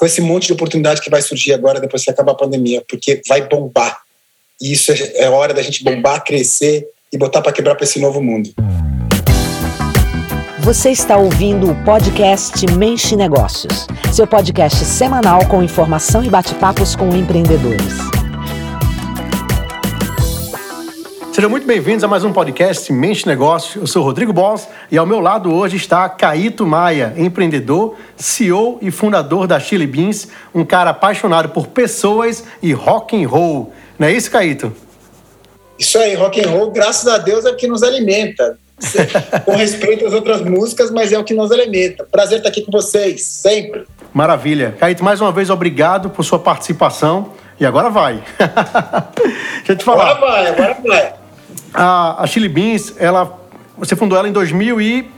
com esse monte de oportunidade que vai surgir agora depois que acabar a pandemia, porque vai bombar. E isso é, é hora da gente bombar, crescer e botar para quebrar para esse novo mundo. Você está ouvindo o podcast Mente Negócios, seu podcast semanal com informação e bate-papos com empreendedores. Sejam muito bem-vindos a mais um podcast Mente Negócios. Eu sou Rodrigo Boss e ao meu lado hoje está Caíto Maia, empreendedor, CEO e fundador da Chili Beans, um cara apaixonado por pessoas e rock and roll. Não é isso, Caíto? Isso aí, rock and roll, graças a Deus, é o que nos alimenta. com respeito às outras músicas, mas é o que nos alimenta. Prazer estar aqui com vocês, sempre. Maravilha. Caíto, mais uma vez, obrigado por sua participação. E agora vai. Deixa eu te falar. Agora vai, agora vai. A, a Chili Beans, ela, você fundou ela em 2000 e...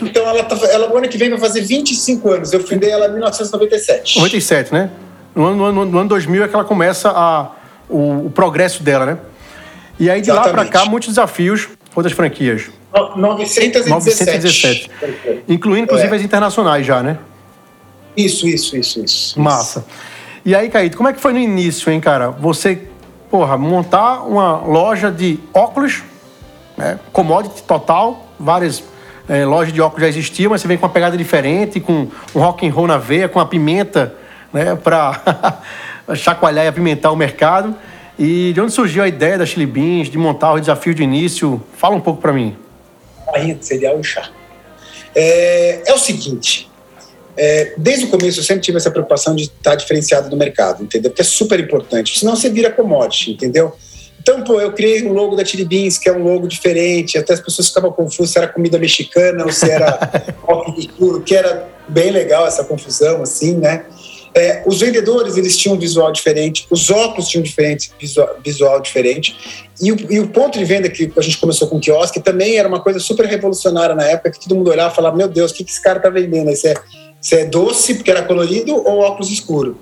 Então, ela, tá, ela o ano que vem vai fazer 25 anos. Eu fundei ela em 1997. 97, né? No ano, no, no ano 2000 é que ela começa a, o, o progresso dela, né? E aí, de Exatamente. lá para cá, muitos desafios. Quantas franquias? 917. 917. Incluindo, inclusive, é. as internacionais já, né? Isso, isso, isso, isso. Massa. E aí, Caíto, como é que foi no início, hein, cara? Você porra, montar uma loja de óculos, né, commodity total, várias é, lojas de óculos já existiam, mas você vem com uma pegada diferente, com um rock and roll na veia, com a pimenta, né, para chacoalhar e apimentar o mercado. E de onde surgiu a ideia da Chili Beans, de montar o desafio de início? Fala um pouco para mim. De cereal e chá. É, é o seguinte, é, desde o começo eu sempre tive essa preocupação de estar diferenciado do mercado, entendeu? Porque é super importante, senão você vira commodity, entendeu? Então, pô, eu criei um logo da Chili Beans, que é um logo diferente, até as pessoas ficavam confusas se era comida mexicana ou se era escuro, que era bem legal essa confusão, assim, né? É, os vendedores, eles tinham um visual diferente, os óculos tinham um diferente, visual, visual diferente, e o, e o, ponto de venda que a gente começou com o quiosque também era uma coisa super revolucionária na época, que todo mundo olhava e falava, meu Deus, o que, que esse cara tá vendendo? Esse é se é doce porque era colorido ou óculos escuro.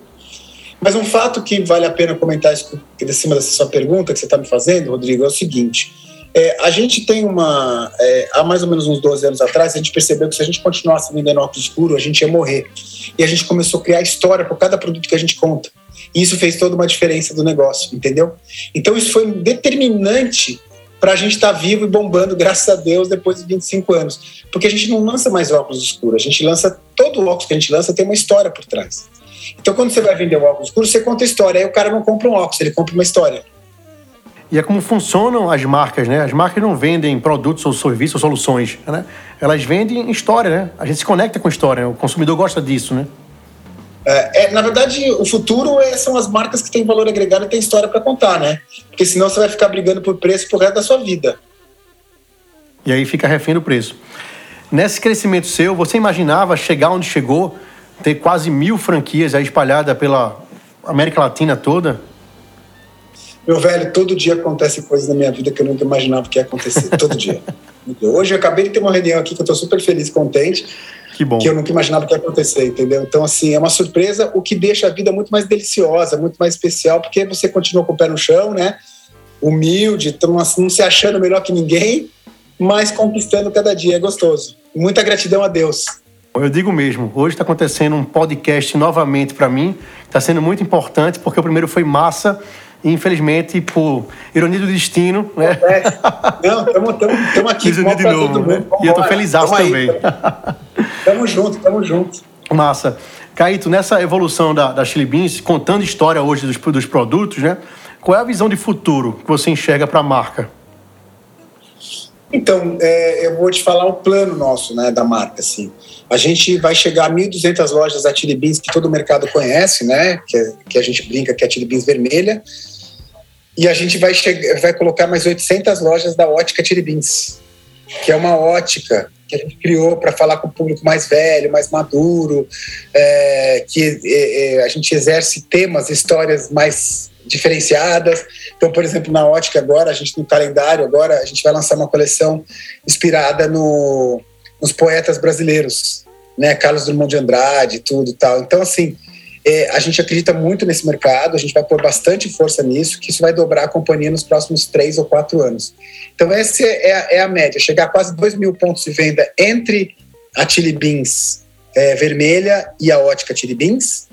Mas um fato que vale a pena comentar em cima dessa sua pergunta que você está me fazendo, Rodrigo, é o seguinte: é, a gente tem uma. É, há mais ou menos uns 12 anos atrás, a gente percebeu que se a gente continuasse vendendo óculos escuro, a gente ia morrer. E a gente começou a criar história por cada produto que a gente conta. E isso fez toda uma diferença do negócio, entendeu? Então, isso foi determinante para a gente estar tá vivo e bombando, graças a Deus, depois de 25 anos. Porque a gente não lança mais óculos escuros, a gente lança, todo óculos que a gente lança tem uma história por trás. Então, quando você vai vender o óculos escuro, você conta a história, aí o cara não compra um óculos, ele compra uma história. E é como funcionam as marcas, né? As marcas não vendem produtos ou serviços ou soluções, né? Elas vendem história, né? A gente se conecta com história, o consumidor gosta disso, né? É, é, na verdade, o futuro é, são as marcas que têm valor agregado e têm história para contar, né? Porque senão você vai ficar brigando por preço pro resto da sua vida. E aí fica refém do preço. Nesse crescimento seu, você imaginava chegar onde chegou, ter quase mil franquias aí espalhadas pela América Latina toda? Meu velho, todo dia acontece coisas na minha vida que eu nunca imaginava que ia acontecer. todo dia. Hoje eu acabei de ter uma reunião aqui que eu estou super feliz contente que bom. Que eu nunca imaginava que ia acontecer, entendeu? Então, assim, é uma surpresa, o que deixa a vida muito mais deliciosa, muito mais especial, porque você continua com o pé no chão, né? Humilde, não se achando melhor que ninguém, mas conquistando cada dia. É gostoso. Muita gratidão a Deus. Eu digo mesmo, hoje está acontecendo um podcast novamente para mim, está sendo muito importante, porque o primeiro foi massa, infelizmente, por ironia do destino, né? É. Não, estamos aqui. de novo, né? E eu estou feliz também. Tamo junto, tamo junto. Massa. Caíto, nessa evolução da, da Chili Beans, contando história hoje dos, dos produtos, né? Qual é a visão de futuro que você enxerga para a marca? Então, é, eu vou te falar o plano nosso, né, da marca, assim. A gente vai chegar a 1.200 lojas da Chili Beans que todo o mercado conhece, né, que, que a gente brinca que é a Chili Beans vermelha. E a gente vai, chegar, vai colocar mais 800 lojas da Ótica Chili Beans, que é uma ótica que a gente criou para falar com o público mais velho, mais maduro, é, que é, é, a gente exerce temas, histórias mais diferenciadas. Então, por exemplo, na ótica agora, a gente no calendário agora, a gente vai lançar uma coleção inspirada no, nos poetas brasileiros, né, Carlos Drummond de Andrade, tudo tal. Então, assim, é, a gente acredita muito nesse mercado, a gente vai pôr bastante força nisso, que isso vai dobrar a companhia nos próximos três ou quatro anos. Então, essa é a, é a média, chegar a quase 2 mil pontos de venda entre a Chili Beans é, vermelha e a ótica Tiribins.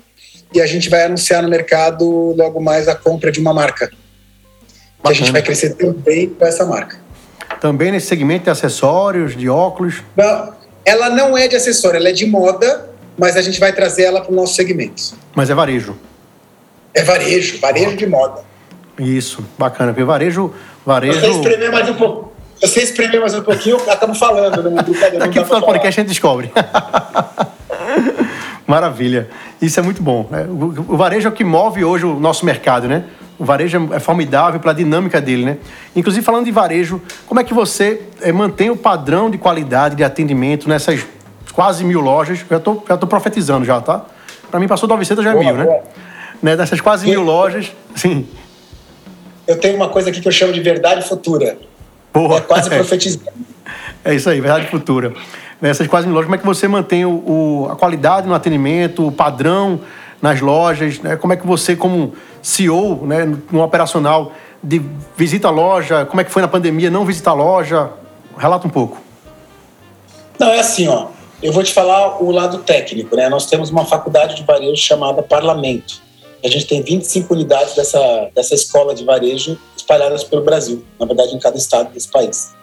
E a gente vai anunciar no mercado logo mais a compra de uma marca. Que a gente vai crescer também com essa marca. Também nesse segmento de acessórios, de óculos? Não, ela não é de acessório, ela é de moda, mas a gente vai trazer ela para o nosso segmento. Mas é varejo? É varejo, varejo de moda. Isso, bacana. Porque varejo. varejo... Você espremer mais um pouco. Você espremer mais um pouquinho, acabo falando, né? Aqui no final do podcast a gente descobre. Maravilha. Isso é muito bom. É, o varejo é o que move hoje o nosso mercado, né? O varejo é formidável pela dinâmica dele, né? Inclusive, falando de varejo, como é que você é, mantém o padrão de qualidade de atendimento nessas quase mil lojas? Já estou já tô profetizando já, tá? Para mim, passou 900, já é boa, mil, né? boa. né? né? Nessas quase mil lojas, sim. Eu tenho uma coisa aqui que eu chamo de verdade futura. Boa. É quase profetizando. É isso aí, verdade futura. Nessas quase mil lojas, como é que você mantém o, o, a qualidade no atendimento, o padrão nas lojas? Né? Como é que você, como CEO, né, no operacional, de visita a loja, como é que foi na pandemia, não visitar a loja? Relata um pouco. Não, é assim, ó. Eu vou te falar o lado técnico, né? Nós temos uma faculdade de varejo chamada Parlamento. A gente tem 25 unidades dessa, dessa escola de varejo espalhadas pelo Brasil, na verdade em cada estado desse país.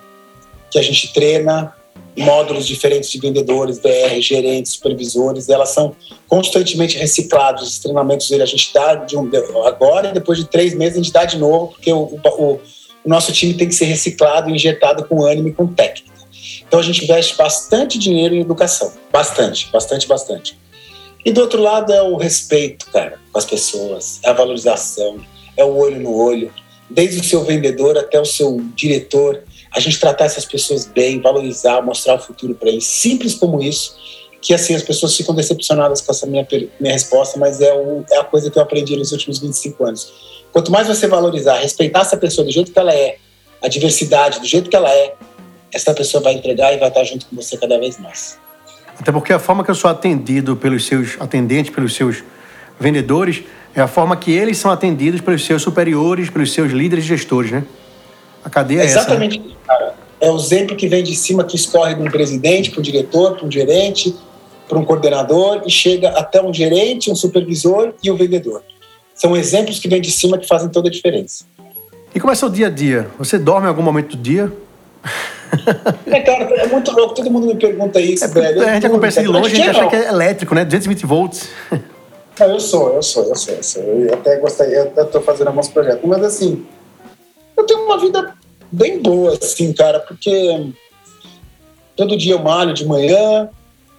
Que a gente treina módulos diferentes de vendedores, BR, gerentes, supervisores, elas são constantemente reciclados. Os treinamentos a gente dá de um, agora e depois de três meses a gente dá de novo, porque o, o, o nosso time tem que ser reciclado, injetado com ânimo e com técnica. Então a gente investe bastante dinheiro em educação, bastante, bastante, bastante. E do outro lado é o respeito, cara, com as pessoas, é a valorização, é o olho no olho, desde o seu vendedor até o seu diretor, a gente tratar essas pessoas bem, valorizar, mostrar o futuro para eles, simples como isso, que assim as pessoas ficam decepcionadas com essa minha, minha resposta, mas é, o, é a coisa que eu aprendi nos últimos 25 anos. Quanto mais você valorizar, respeitar essa pessoa do jeito que ela é, a diversidade do jeito que ela é, essa pessoa vai entregar e vai estar junto com você cada vez mais. Até porque a forma que eu sou atendido pelos seus atendentes, pelos seus vendedores, é a forma que eles são atendidos pelos seus superiores, pelos seus líderes e gestores, né? A cadeia é, Exatamente, essa, né? cara. É o exemplo que vem de cima, que escorre de um presidente para um diretor, para um gerente, para um coordenador e chega até um gerente, um supervisor e o um vendedor. São exemplos que vêm de cima que fazem toda a diferença. E como é seu dia a dia? Você dorme em algum momento do dia? É, cara, é muito louco. Todo mundo me pergunta isso, é, velho. A gente acompanha de longe, a gente acha que é elétrico, né? 220 volts. Não, eu sou, eu sou, eu sou, eu sou. Eu até gostei, eu estou fazendo alguns projetos. Mas assim, eu tenho uma vida bem boa, assim, cara, porque todo dia eu malho de manhã,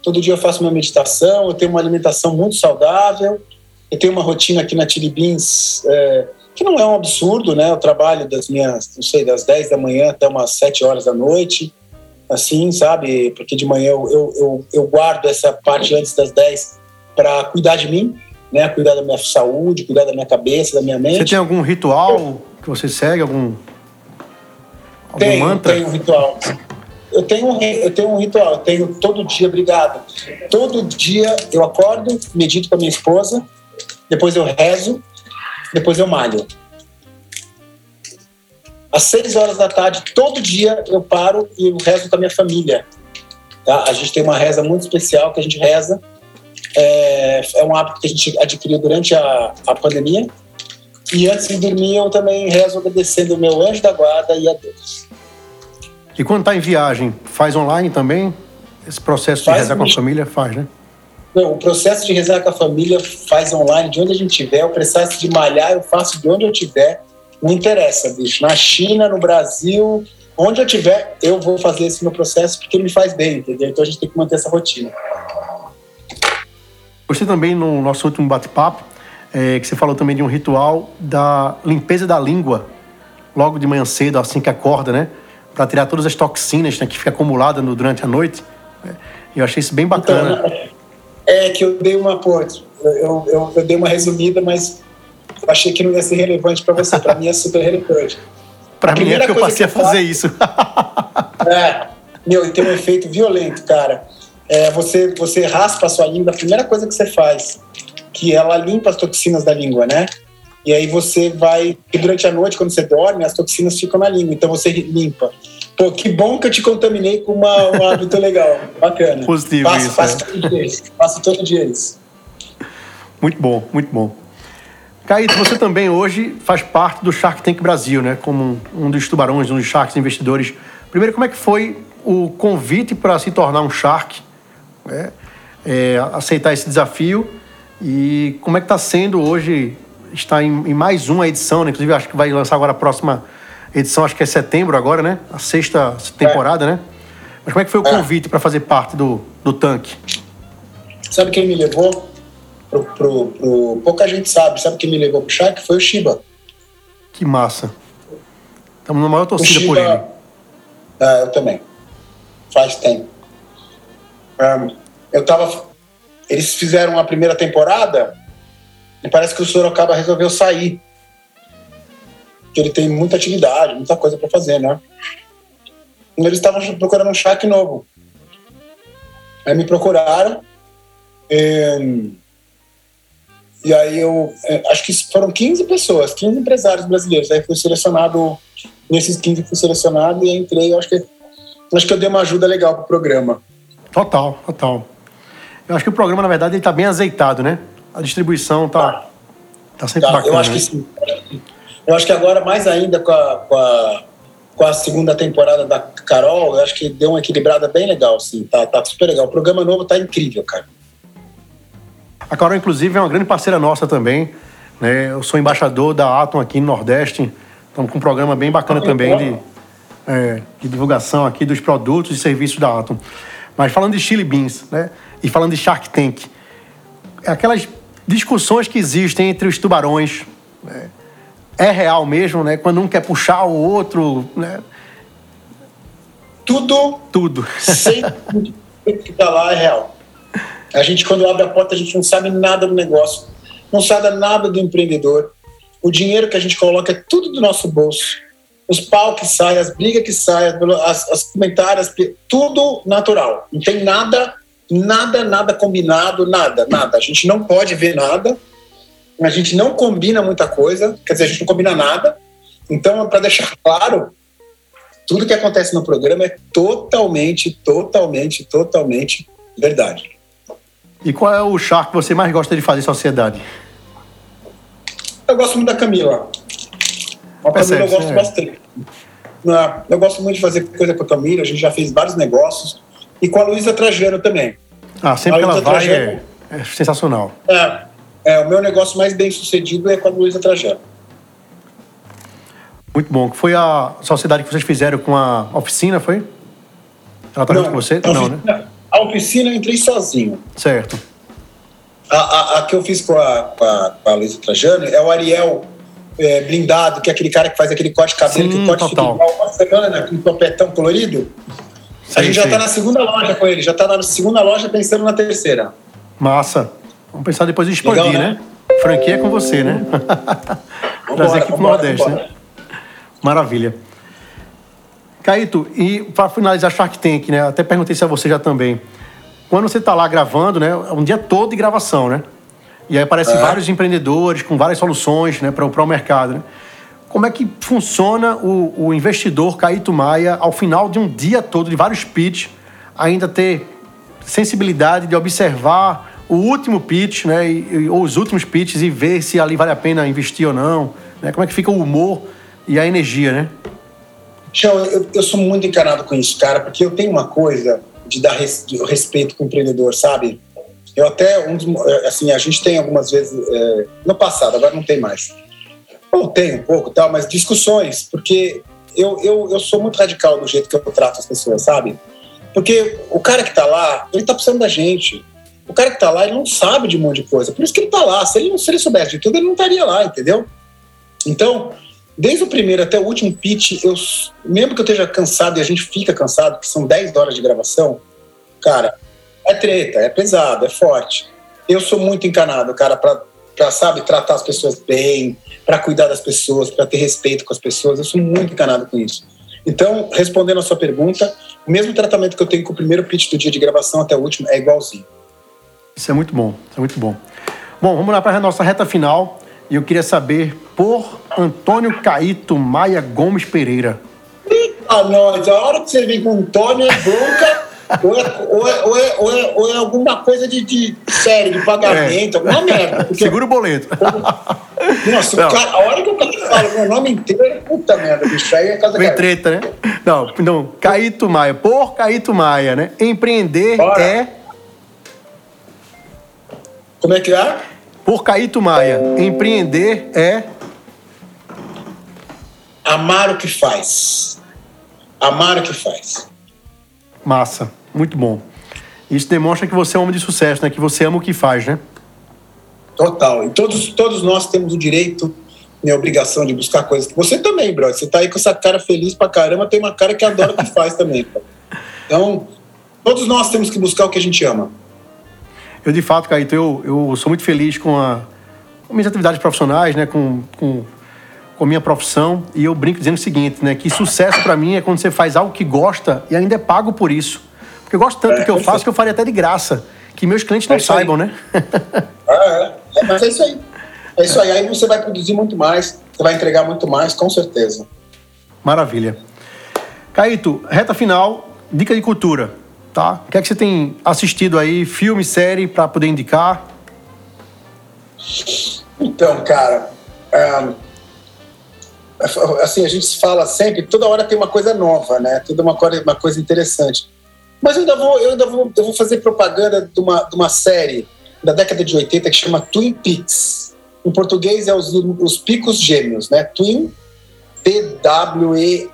todo dia eu faço minha meditação, eu tenho uma alimentação muito saudável, eu tenho uma rotina aqui na Tiribins é, que não é um absurdo, né? Eu trabalho das minhas, não sei, das 10 da manhã até umas 7 horas da noite, assim, sabe? Porque de manhã eu, eu, eu, eu guardo essa parte antes das 10 para cuidar de mim, né? Cuidar da minha saúde, cuidar da minha cabeça, da minha mente. Você tem algum ritual que você segue? Algum, algum tenho, mantra? Tenho um ritual. Eu tenho, eu tenho um ritual, eu tenho todo dia, obrigado. Todo dia eu acordo, medito com a minha esposa, depois eu rezo, depois eu malho. Às seis horas da tarde, todo dia eu paro e eu rezo com a minha família. Tá? A gente tem uma reza muito especial que a gente reza. É, é um hábito que a gente adquiriu durante a, a pandemia. E antes de dormir, eu também rezo agradecendo o meu anjo da guarda e a Deus. E quando está em viagem, faz online também? Esse processo de faz rezar com a família faz, né? Não, o processo de rezar com a família faz online de onde a gente estiver, o processo de malhar eu faço de onde eu estiver. Não interessa, bicho. Na China, no Brasil, onde eu estiver, eu vou fazer esse meu processo porque me faz bem, entendeu? Então a gente tem que manter essa rotina. Gostei também no nosso último bate-papo é, que você falou também de um ritual da limpeza da língua, logo de manhã cedo, assim que acorda, né? Para tirar todas as toxinas né, que fica acumulada no, durante a noite. Eu achei isso bem bacana. Então, é que eu dei uma, pô, eu, eu, eu dei uma resumida, mas eu achei que não ia ser relevante para você. Para mim é super relevante. para mim é que eu passei a fazer isso. é, meu, e tem um efeito violento, cara. É, você, você raspa a sua língua, a primeira coisa que você faz, que ela limpa as toxinas da língua, né? E aí você vai, e durante a noite, quando você dorme, as toxinas ficam na língua, então você limpa. Pô, que bom que eu te contaminei com uma, um hábito legal. Bacana. Positivo faço, isso, faço é. todo dia isso. Faço todo dia isso. Muito bom, muito bom. Caíto, você também hoje faz parte do Shark Tank Brasil, né? Como um dos tubarões, um dos sharks investidores. Primeiro, como é que foi o convite para se tornar um shark? né? É, aceitar esse desafio e como é que está sendo hoje estar em, em mais uma edição, né? Inclusive, acho que vai lançar agora a próxima edição, acho que é setembro agora, né? A sexta temporada, né? Mas como é que foi o É. convite para fazer parte do, do tanque? Sabe quem me levou pro, pro, pro- Pouca gente sabe. Sabe quem me levou pro Shark? Foi o Shiba. Que massa. Estamos na maior torcida Shiba... por ele. Ah, eu também. Faz tempo. Ah, eu tava... Eles fizeram a primeira temporada e parece que o Sorocaba resolveu sair. Porque ele tem muita atividade, muita coisa para fazer, né? E eles estavam procurando um Shark novo. Aí me procuraram. E, e aí eu eh, acho que foram 15 pessoas, 15 empresários brasileiros. Aí fui selecionado, nesses 15 fui selecionado e entrei. Acho que, acho que eu dei uma ajuda legal pro programa. Total, total. Eu acho que o programa, na verdade, ele está bem azeitado, né? A distribuição tá, tá sempre Tá, bacana. eu acho que né? sim. Eu acho que agora, mais ainda com a, com a, com a segunda temporada da Carol, eu acho que deu uma equilibrada bem legal, assim. Tá, tá super legal. O programa novo tá incrível, cara. A Carol, inclusive, é uma grande parceira nossa também. Né? Eu sou embaixador da Atom aqui no Nordeste. Estamos com um programa bem bacana Ah, também de, é, de divulgação aqui dos produtos e serviços da Atom. Mas falando de Chili Beans, né? E falando de Shark Tank, aquelas discussões que existem entre os tubarões, né? é real mesmo, né? Quando um quer puxar o outro, né? Tudo Tudo. sempre que tá lá é real. A gente, quando abre a porta, a gente não sabe nada do negócio, não sabe nada do empreendedor. O dinheiro que a gente coloca é tudo do nosso bolso. Os pau que saem, as brigas que saem, as, as comentários, tudo natural. Não tem nada, nada, nada combinado, nada, nada. A gente não pode ver nada, a gente não combina muita coisa, quer dizer, a gente não combina nada. Então, para deixar claro, tudo que acontece no programa é totalmente, totalmente, totalmente verdade. E qual é o Shark que você mais gosta de fazer em sociedade? Eu gosto muito da Camila. A Camila eu gosto né? bastante. Eu gosto muito de fazer coisa com a Camila, a gente já fez vários negócios. E com a Luísa Trajano também. Ah, sempre que ela vai é, é sensacional. É, é, o meu negócio mais bem sucedido é com a Luísa Trajano. Muito bom. Foi a sociedade que vocês fizeram com a oficina, foi? Ela tá junto com você? Não, né? A oficina eu entrei sozinho. Certo. A, a- a que eu fiz com a, com a, com a Luísa Trajano é o Ariel é, blindado, que é aquele cara que faz aquele corte de cabelo, Sim, que o corte total. fica igual uma semana, aquele topetão colorido. A Sei, gente já está na segunda loja com ele, já está na segunda loja pensando na terceira. Massa. Vamos pensar depois em expandir, Legal, né? né? Franquia é com você, né? Trazer aqui pro vambora, Nordeste, vambora. né? Maravilha. Caíto, e para finalizar Shark Tank, né? Até perguntei se a você já também. Quando você tá lá gravando, né? É um dia todo de gravação, né? E aí aparecem É. vários empreendedores com várias soluções né, para o mercado, né? Como é que funciona o, o investidor Caíto Maia ao final de um dia todo, de vários pitch, ainda ter sensibilidade de observar o último pitch, né? E, ou os últimos pitches e ver se ali vale a pena investir ou não, né? Como é que fica o humor e a energia, né? Chão, eu, eu sou muito encanado com isso, cara, porque eu tenho uma coisa de dar res- de respeito com o empreendedor, sabe? Eu até, um eh, assim, a gente tem algumas vezes, eh, no passado, agora não tem mais. Ou tem um pouco, tal, mas discussões, porque eu, eu, eu sou muito radical no jeito que eu trato as pessoas, sabe? Porque o cara que tá lá, ele tá precisando da gente. O cara que tá lá, ele não sabe de um monte de coisa. Por isso que ele tá lá. Se ele, se ele soubesse de tudo, ele não estaria lá, entendeu? Então, desde o primeiro até o último pitch, eu, mesmo que eu esteja cansado e a gente fica cansado, que são 10 horas de gravação, cara, é treta, é pesado, é forte. Eu sou muito encanado, cara, pra, pra sabe, tratar as pessoas bem, pra cuidar das pessoas, pra ter respeito com as pessoas. Eu sou muito encanado com isso. Então, respondendo a sua pergunta, o mesmo tratamento que eu tenho com o primeiro pitch do dia de gravação até o último é igualzinho. Isso é muito bom, isso é muito bom. Bom, vamos lá para a nossa reta final. E eu queria saber por Antônio Caíto Maia Gomes Pereira. pra nós. A hora que você vem com o Tony é bronca. Ou, é, ou, é, ou, é, ou, é, ou é alguma coisa de, de série, de pagamento, é. alguma merda. Porque, Segura o boleto. Nossa, cara, a hora que o cara fala meu nome inteiro, puta merda, bicho, aí é casa Vem treta, né? Não, não, Caíto Maia, por Caíto Maia, né? Empreender Bora. é. Como é que é? Por Caíto Maia, empreender é. Amar o que faz. Amar o que faz. Massa, muito bom. Isso demonstra que você é um homem de sucesso, né? Que você ama o que faz, né? Total. E todos, todos nós temos o direito e a obrigação de buscar coisas. Você também, brother. Você tá aí com essa cara feliz pra caramba, tem uma cara que adora o que faz também. Então, todos nós temos que buscar o que a gente ama. Eu, de fato, Caíto, eu, eu sou muito feliz com, a, com minhas atividades profissionais, né? Com, com, com a minha profissão. E eu brinco dizendo o seguinte, né? Que sucesso para mim é quando você faz algo que gosta e ainda é pago por isso. Porque eu gosto tanto é, do que eu faço que eu faria até de graça. Que meus clientes não é saibam, aí. né? ah, é. é. Mas é isso aí. É isso aí. Aí você vai produzir muito mais, você vai entregar muito mais, com certeza. Maravilha. Caíto, reta final, dica de cultura, tá? O que é que você tem assistido aí, filme, série, para poder indicar? Então, cara, é, assim, a gente fala sempre, toda hora tem uma coisa nova, né? Toda uma coisa, uma coisa interessante. Mas eu ainda vou, eu ainda vou, eu vou fazer propaganda de uma, de uma série da década de 80 que chama Twin Peaks. Em português é os, os Picos Gêmeos, né? Twin, T-W-E-A,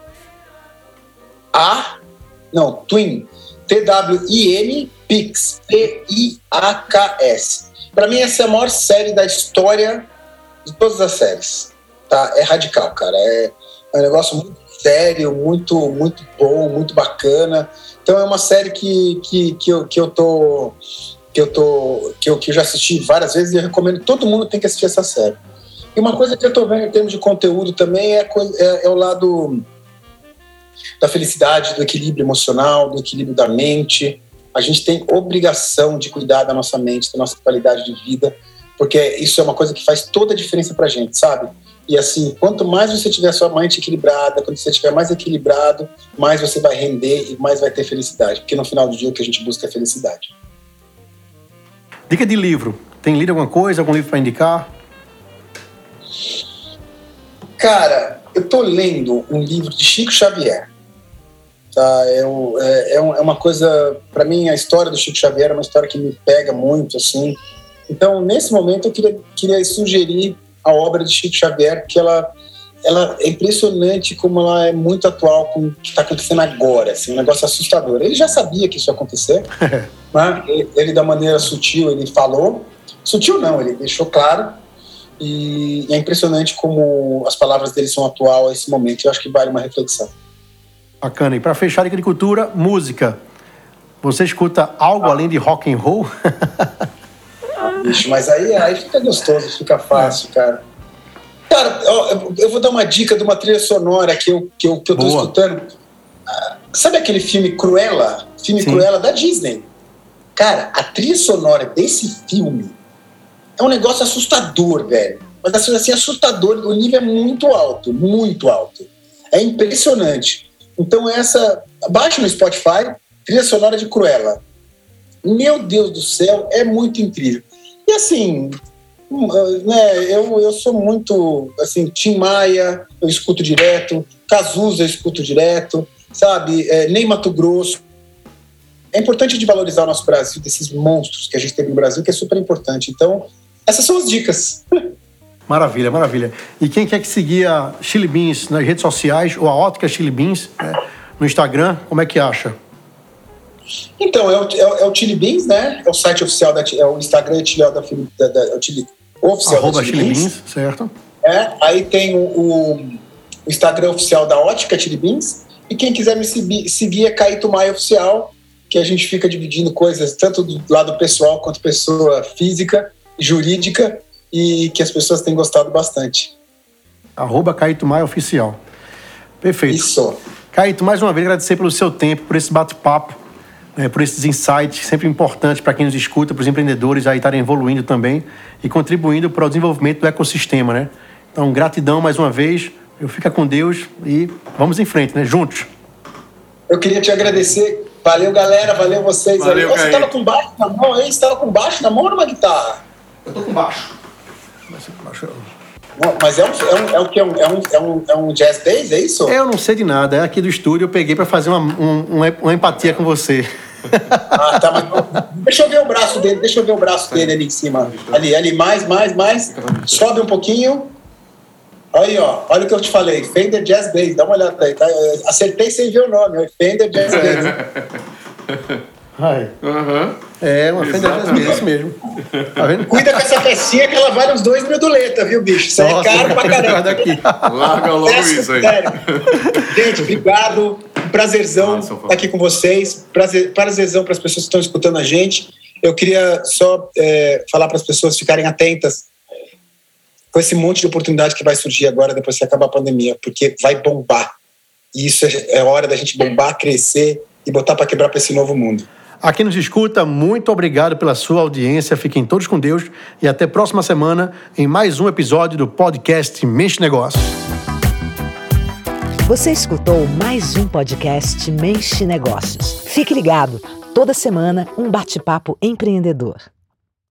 não, Twin, T-W-I-N, Pix, P-I-A-K-S. Para mim, essa é a maior série da história de todas as séries. Tá? É radical, cara. É, é um negócio muito sério, muito, muito bom, muito bacana. Então é uma série que, que, que, eu, que eu tô. Que eu, tô, que, eu, que eu já assisti várias vezes e eu recomendo todo mundo tem que assistir essa série. E uma coisa que eu tô vendo em termos de conteúdo também é, é, é o lado da felicidade, do equilíbrio emocional, do equilíbrio da mente. A gente tem obrigação de cuidar da nossa mente, da nossa qualidade de vida, porque isso é uma coisa que faz toda a diferença pra gente, sabe? E assim, quanto mais você tiver sua mente equilibrada, quando você estiver mais equilibrado, mais você vai render e mais vai ter felicidade. Porque no final do dia o que a gente busca é felicidade. Dica de livro. Tem lido alguma coisa, algum livro para indicar? Cara, eu tô lendo um livro de Chico Xavier. Tá? É, é, é, é uma coisa, para mim, a história do Chico Xavier é uma história que me pega muito, assim. Então, nesse momento, eu queria, queria sugerir a obra de Chico Xavier, que ela, ela é impressionante como ela é muito atual com o que está acontecendo agora, assim, um negócio assustador. Ele já sabia que isso ia acontecer, né? ele, ele, da maneira sutil, ele falou, sutil não, ele deixou claro, e, e é impressionante como as palavras dele são atual a esse momento, eu acho que vale uma reflexão. Bacana. E para fechar a agricultura, música. Você escuta algo ah. além de rock and roll? bicho. Mas aí, aí fica gostoso, fica fácil, cara. Cara, eu vou dar uma dica de uma trilha sonora que eu, que eu, que eu tô Boa. escutando. Ah, sabe aquele filme Cruella? Filme Sim. Cruella da Disney. Cara, a trilha sonora desse filme é um negócio assustador, velho. Mas assim, assim, assustador, o nível é muito alto, muito alto. É impressionante. Então essa, baixa no Spotify, trilha sonora de Cruella. Meu Deus do céu, é muito incrível. E assim, hum, né, eu, eu sou muito, assim, Tim Maia, eu escuto direto, Cazuza eu escuto direto, sabe? É, nem Mato Grosso. É importante de valorizar o nosso Brasil, desses monstros que a gente teve no Brasil, que é super importante. Então, essas são as dicas. Maravilha, maravilha. E quem quer que seguir a Chili Beans nas redes sociais, ou a Ótica Chili Beans, né, no Instagram, como é que acha? Então, é o, é, é o Chili Beans, né? É o site oficial, da, é o Instagram da, da, da, é o Chili, oficial Arroba da Chili, Chili Beans. Beans. Certo. É, aí tem o, o, Instagram oficial da Ótica Chili Beans. E quem quiser me seguir, seguir é Caíto Maia Oficial, que a gente fica dividindo coisas tanto do lado pessoal quanto pessoa física, jurídica, e que as pessoas têm gostado bastante. Arroba Caíto Maia Oficial. Perfeito. Isso. Caíto, mais uma vez agradecer pelo seu tempo, por esse bate-papo é, por esses insights sempre importantes para quem nos escuta, para os empreendedores aí estarem evoluindo também e contribuindo para o desenvolvimento do ecossistema, né? Então, gratidão mais uma vez. Eu fica com Deus e vamos em frente, né? Juntos. eu queria te agradecer. Valeu, galera. Valeu vocês Valeu, aí. Você Kaique. tava com baixo na mão aí? Você tava com baixo na mão ou numa guitarra? Eu tô com baixo. Mas, baixo. Não, Mas é, um, é, um, é o que? É um, é, um, é, um, é um jazz bass, é isso? Eu não sei de nada. É aqui do estúdio eu peguei pra fazer uma, um- uma, uma empatia com você. Ah, tá, mas deixa eu ver o braço dele, deixa eu ver o braço dele ali em cima. Ali, ali, mais, mais, mais. Sobe um pouquinho. Aí, ó, olha o que eu te falei. Fender Jazz Bass, dá uma olhada aí, tá? Acertei sem ver o nome, Fender Jazz Bass. Ai. É, uma Fender Jazz. Bass mesmo. Tá vendo? Cuida com essa pecinha que ela vale uns dois mil doleta, viu, bicho? Isso é Nossa, caro pra caramba. aqui. Larga logo Peço isso aí. sério. Gente, obrigado. Prazerzão estar aqui com vocês. Prazer, prazerzão para as pessoas que estão escutando a gente. Eu queria só é, falar para as pessoas ficarem atentas com esse monte de oportunidade que vai surgir agora depois que acabar a pandemia, porque vai bombar. E isso é, é hora da gente bombar, crescer e botar para quebrar para esse novo mundo. A quem nos escuta, muito obrigado pela sua audiência. Fiquem todos com Deus e até próxima semana em mais um episódio do podcast Mexe Negócios. Você escutou mais um podcast Mexe Negócios. Fique ligado, toda semana um bate-papo empreendedor.